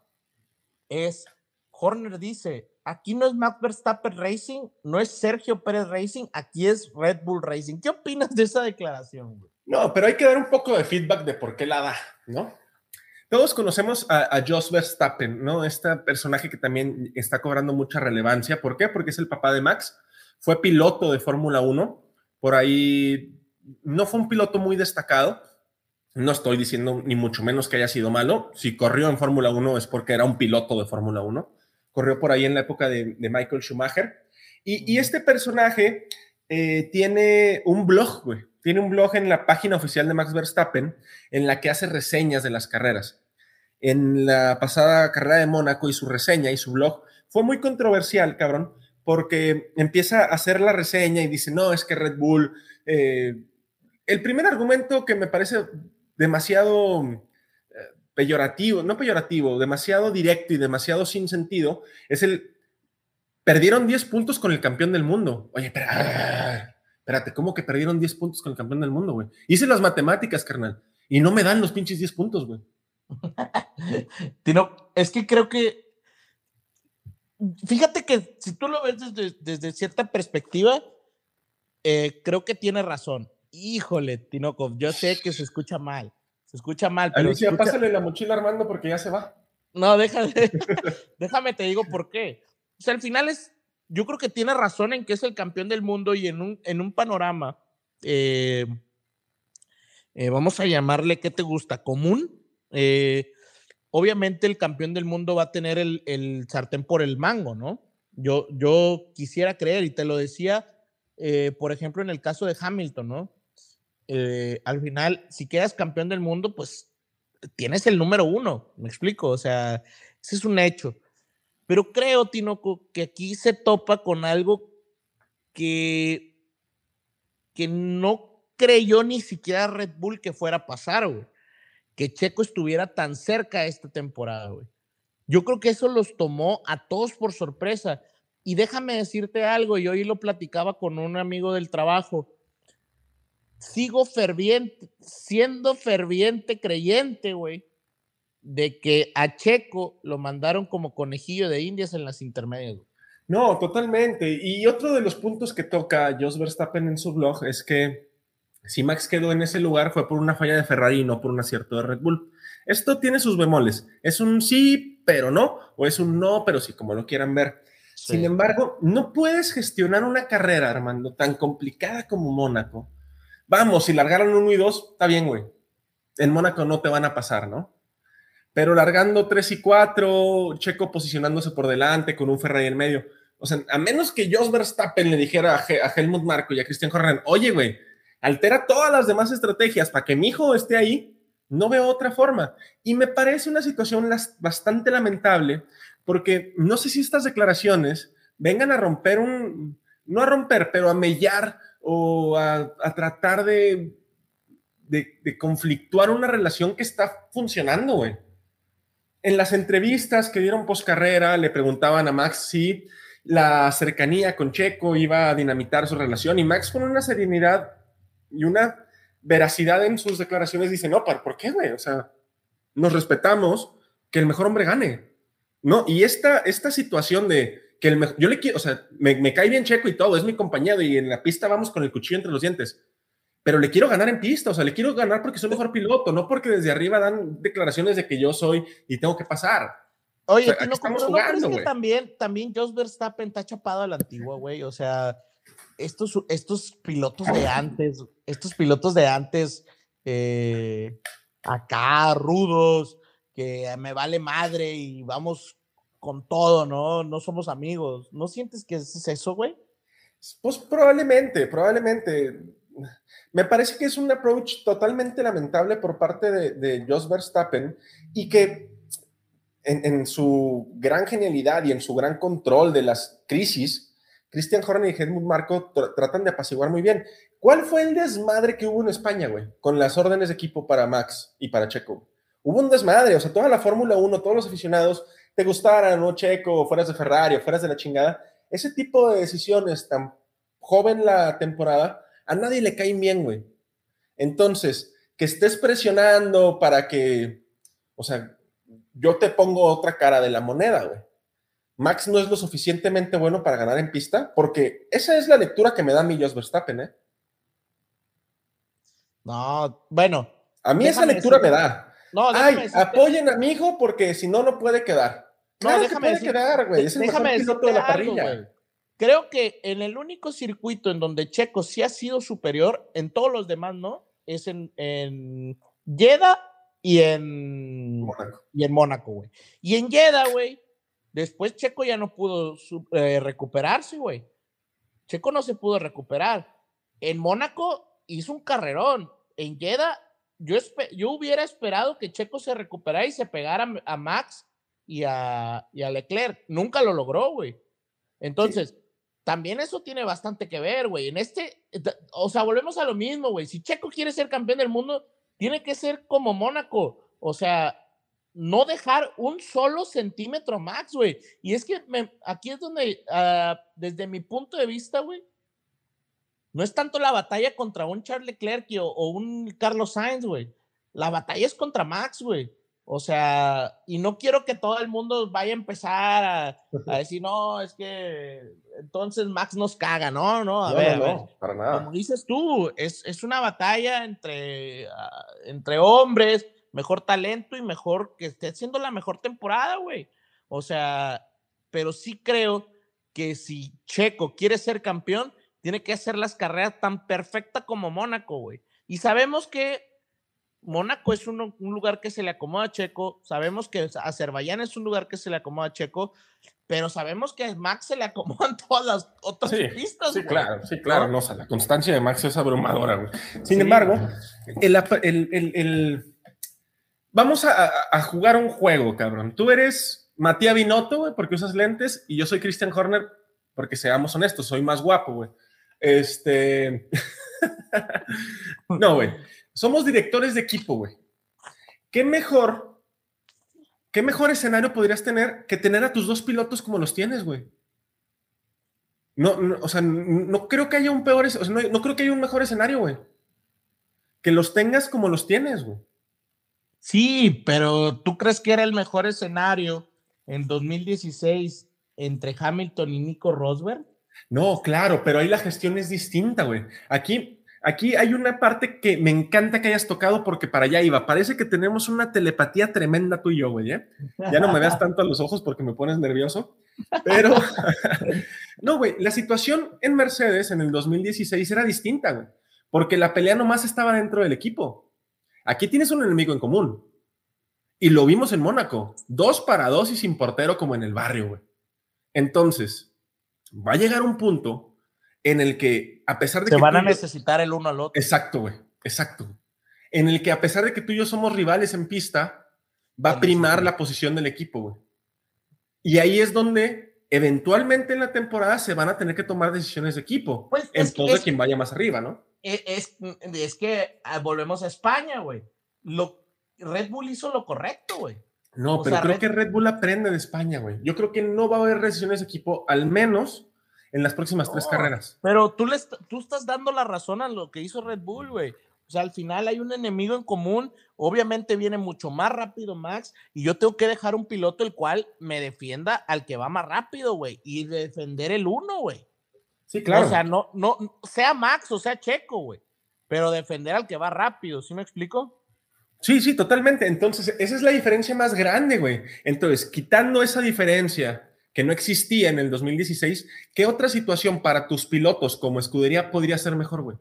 es, Horner dice, aquí no es Max Verstappen Racing, no es Sergio Pérez Racing, aquí es Red Bull Racing. ¿Qué opinas de esa declaración? No, pero hay que dar un poco de feedback de por qué la da, ¿no? Todos conocemos a, a Jos Verstappen, ¿no? Este personaje que también está cobrando mucha relevancia. ¿Por qué? Porque es el papá de Max, fue piloto de Fórmula 1, por ahí no fue un piloto muy destacado, no estoy diciendo ni mucho menos que haya sido malo. Si corrió en Fórmula 1 es porque era un piloto de Fórmula 1. Corrió por ahí en la época de, Michael Schumacher. Y, este personaje eh, tiene un blog, güey. Tiene un blog en la página oficial de Max Verstappen en la que hace reseñas de las carreras. En la pasada carrera de Mónaco y su reseña y su blog fue muy controversial, cabrón, porque empieza a hacer la reseña y dice, no, es que Red Bull... Eh, el primer argumento que me parece demasiado peyorativo, no peyorativo, demasiado directo y demasiado sin sentido, es el, perdieron 10 puntos con el campeón del mundo. Oye, espera, espérate, ¿cómo que perdieron 10 puntos con el campeón del mundo, güey? Hice las matemáticas, carnal, y no me dan los pinches 10 puntos, güey. *laughs* Tino, es que creo que, fíjate que si tú lo ves desde, cierta perspectiva, eh, creo que tiene razón. Híjole, Tinokov, yo sé que se escucha mal. Se escucha mal. Pero Alicia, pásale la mochila Armando porque ya se va. No, déjame, *laughs* déjame te digo por qué. O sea, al final es, yo creo que tiene razón en que es el campeón del mundo y en un, en un panorama, eh, eh, vamos a llamarle, ¿qué te gusta? Común. Eh, obviamente el campeón del mundo va a tener el, el sartén por el mango, ¿no? Yo, yo quisiera creer, y te lo decía, por ejemplo, en el caso de Hamilton, ¿no? Eh, al final, si quedas campeón del mundo, pues tienes el número uno, me explico, o sea, ese es un hecho. Pero creo, Tinoco, que aquí se topa con algo que, que no creyó ni siquiera Red Bull que fuera a pasar, güey. Que Checo estuviera tan cerca esta temporada, güey. Yo creo que eso los tomó a todos por sorpresa. Y déjame decirte algo, yo hoy lo platicaba con un amigo del trabajo sigo ferviente, siendo ferviente creyente, güey, de que a Checo lo mandaron como conejillo de indias en las intermedias. No, totalmente. Y otro de los puntos que toca Jos Verstappen en su blog es que si Max quedó en ese lugar fue por una falla de Ferrari y no por un acierto de Red Bull. Esto tiene sus bemoles. Es un sí, pero no, o es un no, pero sí, como lo quieran ver. Sin embargo, no puedes gestionar una carrera, Armando, tan complicada como Mónaco, Vamos, si largaron uno y dos, está bien, güey. En Mónaco no te van a pasar, ¿no? Pero largando tres y cuatro, Checo posicionándose por delante con un Ferrari en medio. O sea, a menos que Jos Verstappen le dijera a, Helmut Marco y a Christian Horner, oye, güey, altera todas las demás estrategias para que mi hijo esté ahí, no veo otra forma. Y me parece una situación bastante lamentable porque no sé si estas declaraciones vengan a romper un, no a romper, pero a mellar o a, tratar de, conflictuar una relación que está funcionando, güey. En las entrevistas que dieron post carrera, le preguntaban a Max si la cercanía con Checo iba a dinamitar su relación y Max con una serenidad y una veracidad en sus declaraciones dice, no, ¿por qué, güey? O sea, nos respetamos, que el mejor hombre gane, ¿no? Y esta, esta situación de, que el yo le quiero, o sea, me, cae bien Checo y todo, es mi compañero y en la pista vamos con el cuchillo entre los dientes, pero le quiero ganar en pista, o sea, le quiero ganar porque soy mejor piloto, no porque desde arriba dan declaraciones de que yo soy y tengo que pasar. Oye, no, estamos jugando, que también, también Jos Verstappen está chapado a la antigua, güey, o sea, estos, estos pilotos de antes, estos pilotos de antes, eh, acá, rudos, que me vale madre y vamos con todo, ¿no? No somos amigos. ¿No sientes que es eso, güey? Pues probablemente, probablemente. Me parece que es un approach totalmente lamentable por parte de, de Jos Verstappen y que en, su gran genialidad y en su gran control de las crisis, Christian Horner y Helmut Marco tratan de apaciguar muy bien. ¿Cuál fue el desmadre que hubo en España, güey? Con las órdenes de equipo para Max y para Checo. Hubo un desmadre, o sea, toda la Fórmula 1, todos los aficionados te gustara, ¿no? Checo, fueras de Ferrari, fueras de la chingada, ese tipo de decisiones tan joven la temporada, a nadie le caen bien, güey. Entonces, que estés presionando para que, o sea, yo te pongo otra cara de la moneda, güey. Max no es lo suficientemente bueno para ganar en pista, porque esa es la lectura que me da mi Jos Verstappen, ¿eh? No, bueno. A mí esa lectura me da. No, Ay, apoyen a mi hijo porque si no, no puede quedar. No, déjame puede quedar, güey. Es el déjame mejor de la parrilla. Creo que en el único circuito en donde Checo sí ha sido superior, en todos los demás no, es en, en Jeddah y en Mónaco. Y en Mónaco, güey. Y en Jeddah, güey, después Checo ya no pudo eh, recuperarse, güey. Checo no se pudo recuperar. En Mónaco hizo un carrerón. En Jeddah, yo, yo hubiera esperado que Checo se recuperara y se pegara a Max y a, y a Leclerc. Nunca lo logró, güey. Entonces, también eso tiene bastante que ver, güey. En este, o sea, volvemos a lo mismo, güey. Si Checo quiere ser campeón del mundo, tiene que ser como Mónaco. O sea, no dejar un solo centímetro max, güey. Y es que aquí es donde, ah, desde mi punto de vista, güey, no es tanto la batalla contra un Charles Leclerc o, o un Carlos Sainz, güey. La batalla es contra Max, güey. O sea, y no quiero que todo el mundo vaya a empezar a, *laughs* decir, no, es que entonces Max nos caga, no, no, a ver, no, para nada. como dices tú, es, es una batalla entre, ah, entre hombres, mejor talento y mejor que esté haciendo la mejor temporada, güey. O sea, pero sí creo que si Checo quiere ser campeón, tiene que hacer las carreras tan perfectas como Mónaco, güey. Y sabemos que Mónaco es un, lugar que se le acomoda a Checo, sabemos que Azerbaiyán es un lugar que se le acomoda a Checo, pero sabemos que a Max se le acomodan *laughs* todas las otras pistas. Sí, claro, sí, claro, no, la constancia de Max es abrumadora, güey. Sin embargo, el, vamos a, jugar un juego, cabrón. Tú eres Matías Binotto, güey, porque usas lentes, y yo soy Christian Horner, porque seamos honestos, soy más guapo, güey. Este. *laughs* no, güey. Somos directores de equipo, güey. ¿Qué mejor, qué mejor escenario podrías tener que tener a tus dos pilotos como los tienes, güey? No, o sea, no, creo que haya un peor, o sea, no, creo que haya un mejor escenario, güey. Que los tengas como los tienes, güey. Sí, pero ¿tú crees que era el mejor escenario en 2016 entre Hamilton y Nico Rosberg? No, claro, pero ahí la gestión es distinta, güey. Aquí Aquí hay una parte que me encanta que hayas tocado porque para allá iba. Parece que tenemos una telepatía tremenda tú y yo, güey. ¿eh? Ya no me veas tanto a los ojos porque me pones nervioso. Pero, *laughs* no, güey, la situación en Mercedes en el 2016 era distinta, güey. Porque la pelea nomás estaba dentro del equipo. Aquí tienes un enemigo en común. Y lo vimos en Mónaco. Dos para dos y sin portero como en el barrio, güey. Entonces, va a llegar un punto en el que, a pesar de Se que. van a necesitar el uno al otro. Exacto, güey. Exacto. En el que, a pesar de que tú y yo somos rivales en pista, va a primar la posición del equipo, güey. Y ahí es donde eventualmente en la temporada se van a tener que tomar decisiones de equipo pues en todo de quien vaya más arriba, ¿no? E, es, es, que ah, volvemos a España, güey. Lo, Red Bull hizo lo correcto, güey. No, pero creo que Red Bull aprende de España, güey. Yo creo que no va a haber decisiones de equipo, al menos en las próximas tres carreras. Pero tú, le tú estás dando la razón a lo que hizo Red Bull, güey. O sea, al final hay un enemigo en común. Obviamente viene mucho más rápido Max y yo tengo que dejar un piloto el cual me defienda al que va más rápido, güey, y defender el uno, güey. Sí, claro. O sea, no, no, sea Max o sea Checo, güey, pero defender al que va rápido, ¿sí me explico? Sí, sí, totalmente. Entonces, esa es la diferencia más grande, güey. Entonces, quitando esa diferencia que no existía en el 2016, ¿qué otra situación para tus pilotos como escudería podría ser mejor, güey?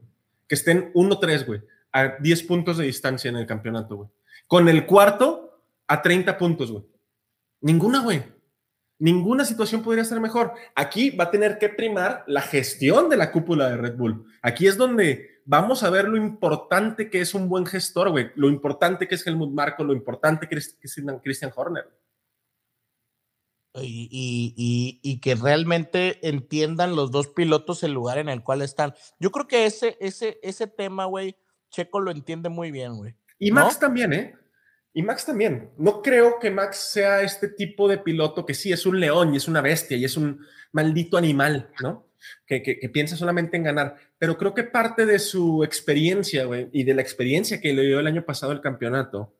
Que estén 1-3, güey, a 10 puntos de distancia en el campeonato, güey. Con el cuarto a 30 puntos, güey. Ninguna, güey. Ninguna situación podría ser mejor. Aquí va a tener que primar la gestión de la cúpula de Red Bull. Aquí es donde vamos a ver lo importante que es un buen gestor, güey. Lo importante que es Helmut Marco, lo importante que es Christian Horner y, que realmente entiendan los dos pilotos el lugar en el cual están. Yo creo que ese, ese, ese tema, güey, Checo lo entiende muy bien, güey. Y Max también, ¿eh? Y Max también. No creo que Max sea este tipo de piloto que sí es un león y es una bestia y es un maldito animal, ¿no? Que, que, piensa solamente en ganar. Pero creo que parte de su experiencia, güey, y de la experiencia que le dio el año pasado el campeonato,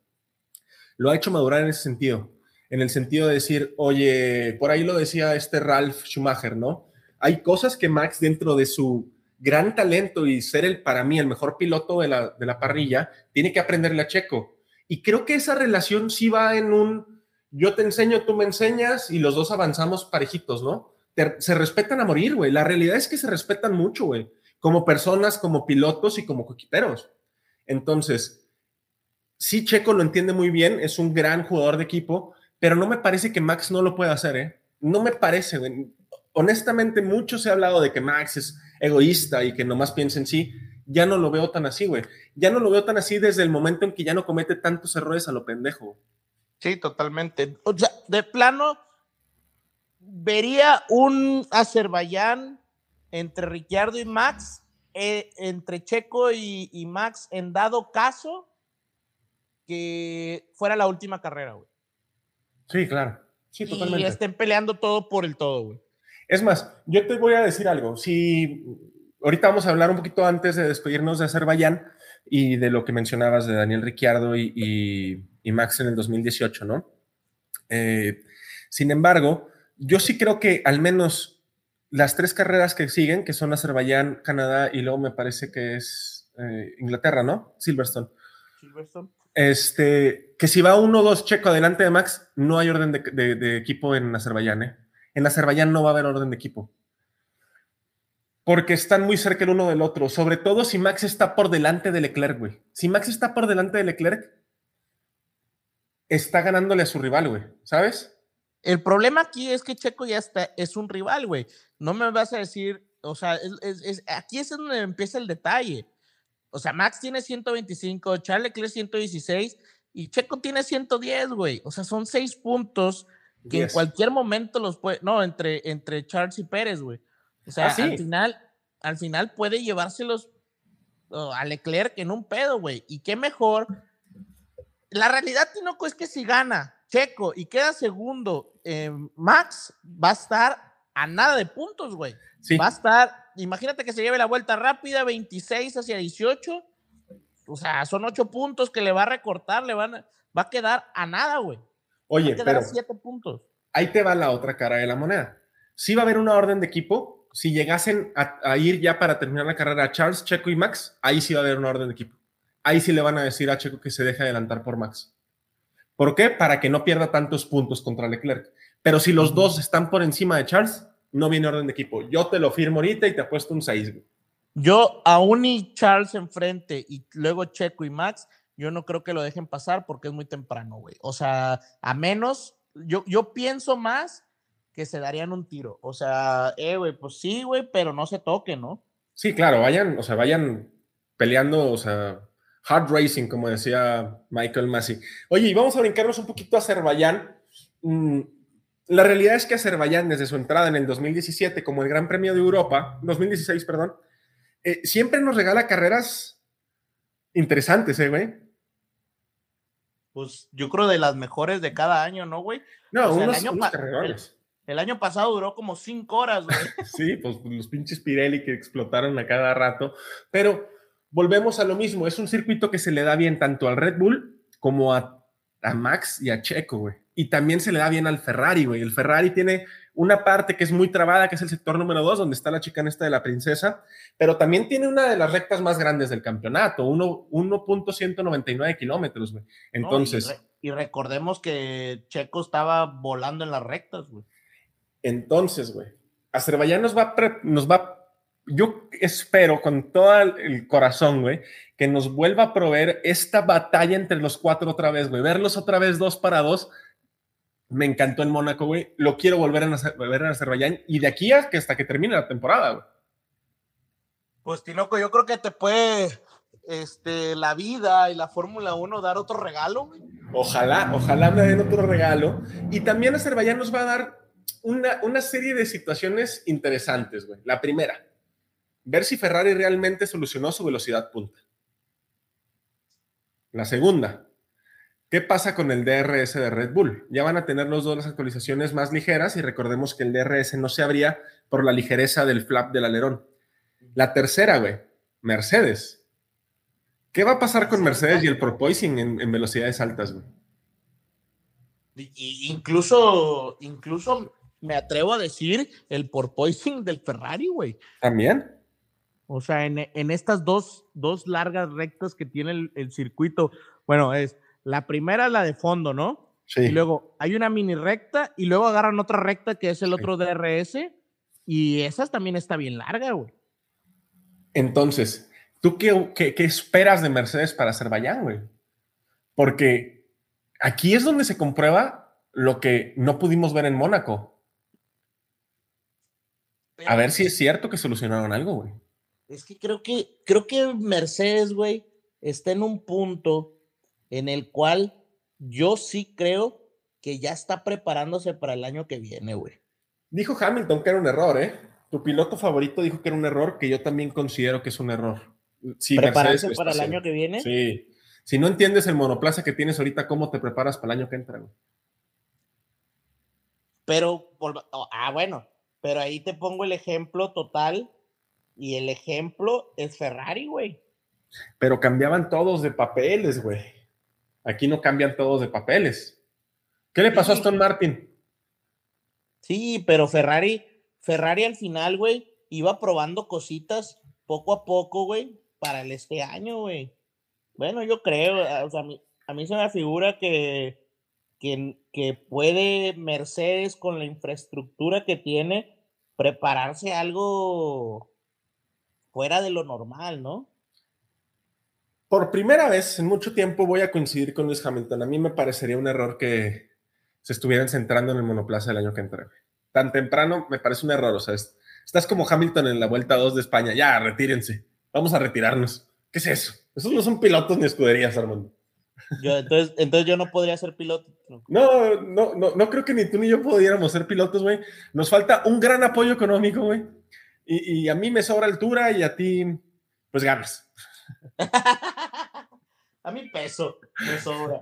lo ha hecho madurar en ese sentido en el sentido de decir, oye, por ahí lo decía este Ralph Schumacher, ¿no? Hay cosas que Max dentro de su gran talento y ser el, para mí, el mejor piloto de la, de la parrilla, tiene que aprenderle a Checo. Y creo que esa relación sí va en un, yo te enseño, tú me enseñas y los dos avanzamos parejitos, ¿no? se respetan a morir, güey. La realidad es que se respetan mucho, güey. Como personas, como pilotos y como coquiteros. Entonces, sí, Checo lo entiende muy bien, es un gran jugador de equipo, pero no me parece que Max no lo pueda hacer, ¿eh? No me parece, güey. Honestamente, mucho se ha hablado de que Max es egoísta y que nomás piensa en sí. Ya no lo veo tan así, güey. Ya no lo veo tan así desde el momento en que ya no comete tantos errores a lo pendejo. Sí, totalmente. O sea, de plano, vería un Azerbaiyán entre Ricciardo y Max, eh, entre Checo y, Max, en dado caso que fuera la última carrera, güey. Sí, claro. Sí, totalmente. Y estén peleando todo por el todo, güey. Es más, yo te voy a decir algo. Si ahorita vamos a hablar un poquito antes de despedirnos de Azerbaiyán y de lo que mencionabas de Daniel Ricciardo y, Max en el 2018, ¿no? Eh, sin embargo, yo sí creo que al menos las tres carreras que siguen, que son Azerbaiyán, Canadá y luego me parece que es eh, Inglaterra, ¿no? Silverstone. Silverstone. Este, que si va uno o dos checo adelante de Max, no hay orden de, equipo en Azerbaiyán, ¿eh? En Azerbaiyán no va a haber orden de equipo. Porque están muy cerca el uno del otro. Sobre todo si Max está por delante de Leclerc, güey. Si Max está por delante de Leclerc, está ganándole a su rival, güey. ¿Sabes? El problema aquí es que Checo ya está, es un rival, güey. No me vas a decir, o sea, aquí es donde empieza el detalle. O sea, Max tiene 125, Charles Leclerc 116 y Checo tiene 110, güey. O sea, son seis puntos que en cualquier momento los puede, no, entre, entre Charles y Pérez, güey. O sea, ah, al final, al final puede llevárselos a Leclerc en un pedo, güey. Y qué mejor. La realidad, Tinoco, es que si gana Checo y queda segundo, eh, Max va a estar a nada de puntos, güey. Va a estar, imagínate que se lleve la vuelta rápida, 26 hacia 18. O sea, son ocho puntos que le va a recortar, le van va a quedar a nada, güey. Oye, pero siete puntos. Ahí te va la otra cara de la moneda. Si va a haber una orden de equipo. Si llegasen a, ir ya para terminar la carrera a Charles, Checo y Max, ahí sí va a haber una orden de equipo. Ahí sí le van a decir a Checo que se deje adelantar por Max. ¿Por qué? Para que no pierda tantos puntos contra Leclerc. Pero si los dos están por encima de Charles, no viene orden de equipo. Yo te lo firmo ahorita y te apuesto un 6. Yo, aún y Charles enfrente y luego Checo y Max, yo no creo que lo dejen pasar porque es muy temprano, güey. O sea, a menos, yo, yo pienso más que se darían un tiro. O sea, eh, güey, pues sí, güey, pero no se toque, ¿no? Sí, claro, vayan, o sea, vayan peleando, o sea, hard racing, como decía Michael Massey. Oye, y vamos a brincarnos un poquito a Azerbaiyán. Mm, la realidad es que Azerbaiyán, desde su entrada en el 2017 como el Gran Premio de Europa, 2016, perdón, eh, siempre nos regala carreras interesantes, ¿eh, güey? Pues yo creo de las mejores de cada año, ¿no, güey? No, unos, el, año el, año pasado duró como cinco horas, güey. *laughs* sí, pues los pinches Pirelli que explotaron a cada rato. Pero volvemos a lo mismo, es un circuito que se le da bien tanto al Red Bull como a, a Max y a Checo, güey y también se le da bien al Ferrari, güey. El Ferrari tiene una parte que es muy trabada, que es el sector número dos, donde está la chicana esta de la princesa, pero también tiene una de las rectas más grandes del campeonato, 1.199 kilómetros, güey. Entonces. y, recordemos que Checo estaba volando en las rectas, güey. Entonces, güey, Azerbaiyán nos va, nos va, yo espero con todo el corazón, güey, que nos vuelva a proveer esta batalla entre los cuatro otra vez, güey. Verlos otra vez dos para dos me encantó en Mónaco, güey. Lo quiero volver a ver en Azerbaiyán y de aquí hasta que termine la temporada, güey. Pues Tinoco, yo creo que te puede este, la vida y la Fórmula 1 dar otro regalo, güey. Ojalá, ojalá me den otro regalo. Y también Azerbaiyán nos va a dar una, una serie de situaciones interesantes, güey. La primera, ver si Ferrari realmente solucionó su velocidad punta. La segunda, ¿Qué pasa con el DRS de Red Bull? Ya van a tener los dos las actualizaciones más ligeras y recordemos que el DRS no se abría por la ligereza del flap del alerón. La tercera, güey, Mercedes. ¿Qué va a pasar con Mercedes y el porpoising en, en velocidades altas, güey? Y, incluso, incluso me atrevo a decir el porpoising del Ferrari, güey. También. O sea, en, en estas dos, dos, largas rectas que tiene el, el, circuito, bueno, es la primera la de fondo, ¿no? Sí. Y luego hay una mini recta y luego agarran otra recta que es el otro DRS y esa también está bien larga, güey. Entonces, ¿tú qué, qué, qué esperas de Mercedes para Azerbaiyán, güey? Porque aquí es donde se comprueba lo que no pudimos ver en Mónaco. A ver si es cierto que solucionaron algo, güey. Es que creo que creo que Mercedes, güey, está en un punto en el cual yo sí creo que ya está preparándose para el año que viene, güey. Dijo Hamilton que era un error, ¿eh? Tu piloto favorito dijo que era un error, que yo también considero que es un error. Sí, ¿Prepararse para el año que viene? Sí. Si no entiendes el monoplaza que tienes ahorita, ¿cómo te preparas para el año que entra? Güey? Pero, ah, bueno, pero ahí te pongo el ejemplo total y el ejemplo es Ferrari, güey. Pero cambiaban todos de papeles, güey. Aquí no cambian todos de papeles. ¿Qué le pasó a Aston Martin? Sí, pero Ferrari, Ferrari al final, güey, iba probando cositas poco a poco, güey, para el este año, güey. Bueno, yo creo, o sea, a mí, a mí se me figura que, que, que puede Mercedes con la infraestructura que tiene prepararse algo fuera de lo normal, ¿no? Por primera vez en mucho tiempo voy a coincidir con Luis Hamilton. A mí me parecería un error que se estuvieran centrando en el monoplaza el año que entra. Tan temprano me parece un error. O sea, es, estás como Hamilton en la vuelta 2 de España. Ya, retírense. Vamos a retirarnos. ¿Qué es eso? Esos no son pilotos ni escuderías, Armando. Yo, entonces, entonces yo no podría ser piloto. No, no, no, no creo que ni tú ni yo pudiéramos ser pilotos, güey. Nos falta un gran apoyo económico, güey. Y, y, a mí me sobra altura y a ti, pues ganas. *laughs* a mí peso, me sobra.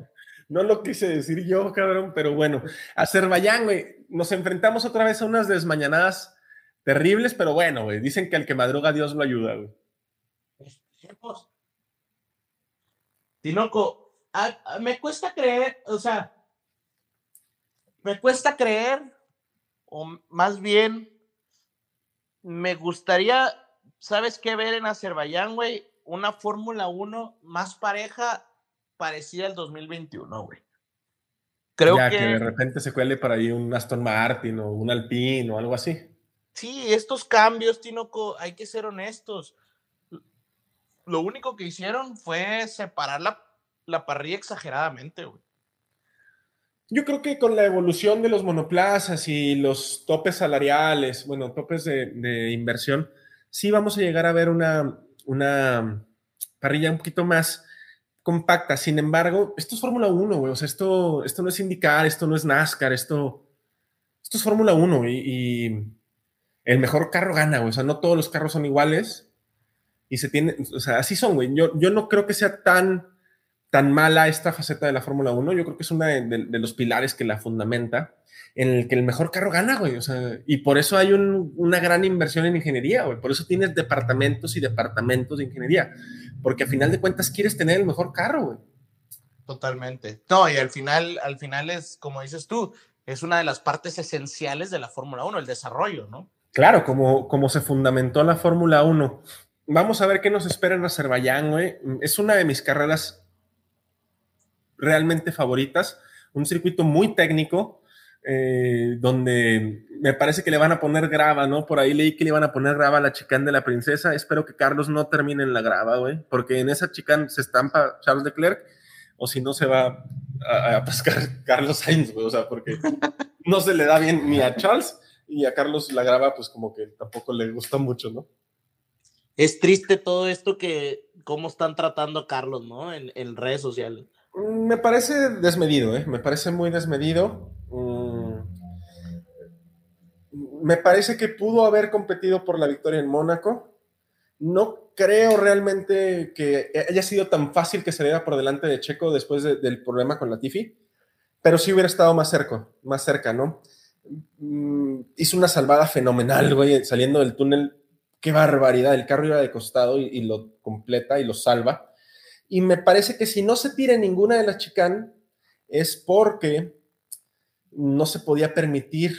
No lo quise decir yo, cabrón, pero bueno. Azerbaiyán, güey, nos enfrentamos otra vez a unas desmañanadas terribles, pero bueno, güey. Dicen que al que madruga Dios lo ayuda, güey. Tinoco, a, a, me cuesta creer, o sea, me cuesta creer, o más bien, me gustaría, ¿sabes qué ver en Azerbaiyán, güey? Una Fórmula 1 más pareja, parecida al 2021, güey. Creo ya, que... que de repente se cuele para ahí un Aston Martin o un Alpine o algo así. Sí, estos cambios, Tinoco, hay que ser honestos lo único que hicieron fue separar la, la parrilla exageradamente, güey. Yo creo que con la evolución de los monoplazas y los topes salariales, bueno, topes de, de inversión, sí vamos a llegar a ver una, una parrilla un poquito más compacta. Sin embargo, esto es Fórmula 1, güey. O sea, esto, esto no es indicar, esto no es NASCAR, esto, esto es Fórmula 1 y, el mejor carro gana, güey. O sea, no todos los carros son iguales y se tiene, o sea, así son, güey. Yo, yo no creo que sea tan, tan mala esta faceta de la Fórmula 1. Yo creo que es uno de, de, de, los pilares que la fundamenta, en el que el mejor carro gana, güey. O sea, y por eso hay un, una gran inversión en ingeniería, güey. Por eso tienes departamentos y departamentos de ingeniería. Porque a final de cuentas quieres tener el mejor carro, güey. Totalmente. No, y al final, al final es, como dices tú, es una de las partes esenciales de la Fórmula 1, el desarrollo, ¿no? Claro, como, como se fundamentó la Fórmula 1 vamos a ver qué nos espera en Azerbaiyán, güey. Es una de mis carreras realmente favoritas. Un circuito muy técnico, eh, donde me parece que le van a poner grava, ¿no? Por ahí leí que le iban a poner grava a la chicane de la princesa. Espero que Carlos no termine en la grava, güey, porque en esa chicane se estampa Charles Leclerc, o si no se va a, a pescar *laughs* Carlos Sainz, güey, o sea, porque *laughs* no se le da bien ni a Charles y a Carlos la grava, pues como que tampoco le gusta mucho, ¿no? es triste todo esto que, cómo están tratando a Carlos, ¿no? En, en redes sociales. Me parece desmedido, ¿eh? Me parece muy desmedido. Mm. Me parece que pudo haber competido por la victoria en Mónaco. No creo realmente que haya sido tan fácil que se diera por delante de Checo después de, del problema con la Tifi, pero sí hubiera estado más cerca, más cerca, ¿no? Mm, hizo una salvada fenomenal, güey, saliendo del túnel qué barbaridad, el carro iba de costado y, lo completa y lo salva. Y me parece que si no se tira ninguna de las chicán es porque no se podía permitir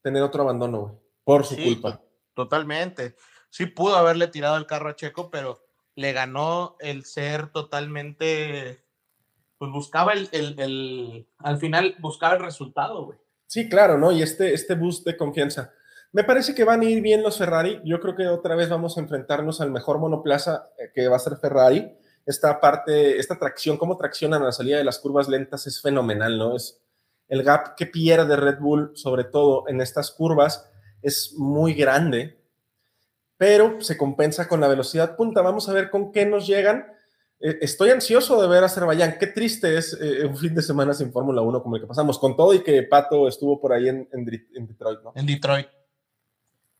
tener otro abandono, por su Sí, culpa. to- Totalmente. Sí pudo haberle tirado el carro a Checo, pero le ganó el ser totalmente. Pues buscaba el, el- el- Al final buscaba el resultado, güey. Sí, claro, ¿no? Y este, este boost de confianza. Me parece que van a ir bien los Ferrari. Yo creo que otra vez vamos a enfrentarnos al mejor monoplaza eh, que va a ser Ferrari. Esta parte, esta tracción, cómo traccionan a la salida de las curvas lentas es fenomenal, ¿no? Es el gap que pierde Red Bull, sobre todo en estas curvas, es muy grande, pero se compensa con la velocidad punta. Vamos a ver con qué nos llegan. Eh, estoy ansioso de ver a Azerbaiyán. Qué triste es eh, un fin de semana sin Fórmula 1 como el que pasamos, con todo y que Pato estuvo por ahí en, en Detroit, ¿no? En Detroit.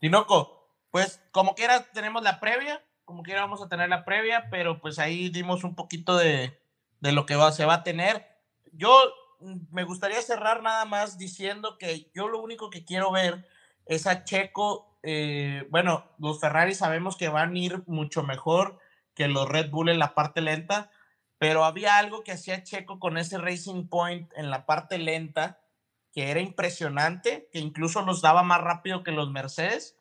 Tinoco, pues como quiera tenemos la previa, como quiera vamos a tener la previa, pero pues ahí dimos un poquito de, de lo que va, se va a tener. Yo mm, me gustaría cerrar nada más diciendo que yo lo único que quiero ver es a Checo, eh, bueno, los Ferrari sabemos que van a ir mucho mejor que los Red Bull en la parte lenta, pero había algo que hacía Checo con ese Racing Point en la parte lenta que era impresionante, que incluso los daba más rápido que los Mercedes.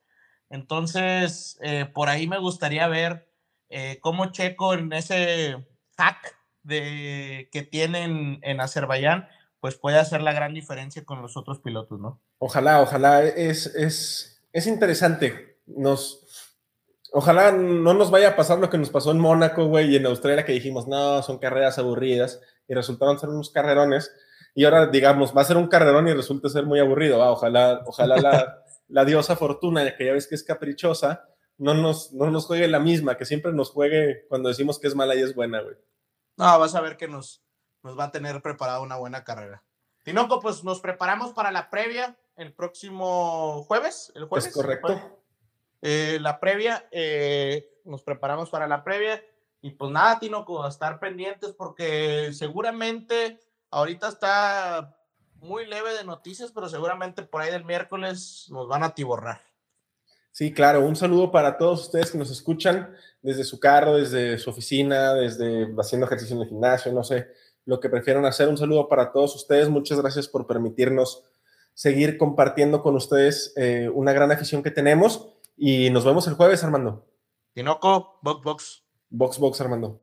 Entonces, eh, por ahí me gustaría ver eh, cómo Checo en ese hack de, que tienen en Azerbaiyán, pues puede hacer la gran diferencia con los otros pilotos, ¿no? Ojalá, ojalá, es, es, es interesante. Nos, ojalá no nos vaya a pasar lo que nos pasó en Mónaco, güey, y en Australia, que dijimos, no, son carreras aburridas, y resultaron ser unos carrerones, y ahora, digamos, va a ser un carrerón y resulta ser muy aburrido. Ah, ojalá, ojalá la, *laughs* la diosa Fortuna, que ya ves que es caprichosa, no nos, no nos juegue la misma, que siempre nos juegue cuando decimos que es mala y es buena, güey. No, vas a ver que nos, nos va a tener preparada una buena carrera. Tinoco, pues nos preparamos para la previa el próximo jueves. El jueves Es correcto. eh, la previa, eh, nos preparamos para la previa y pues nada, Tinoco, a estar pendientes porque seguramente ahorita está muy leve de noticias, pero seguramente por ahí del miércoles nos van a tiborrar. Sí, claro, un saludo para todos ustedes que nos escuchan desde su carro, desde su oficina, desde haciendo ejercicio en el gimnasio, no sé, lo que prefieran hacer. Un saludo para todos ustedes. Muchas gracias por permitirnos seguir compartiendo con ustedes eh, una gran afición que tenemos y nos vemos el jueves, Armando. Tinoco, Box Box. Box Box, Armando.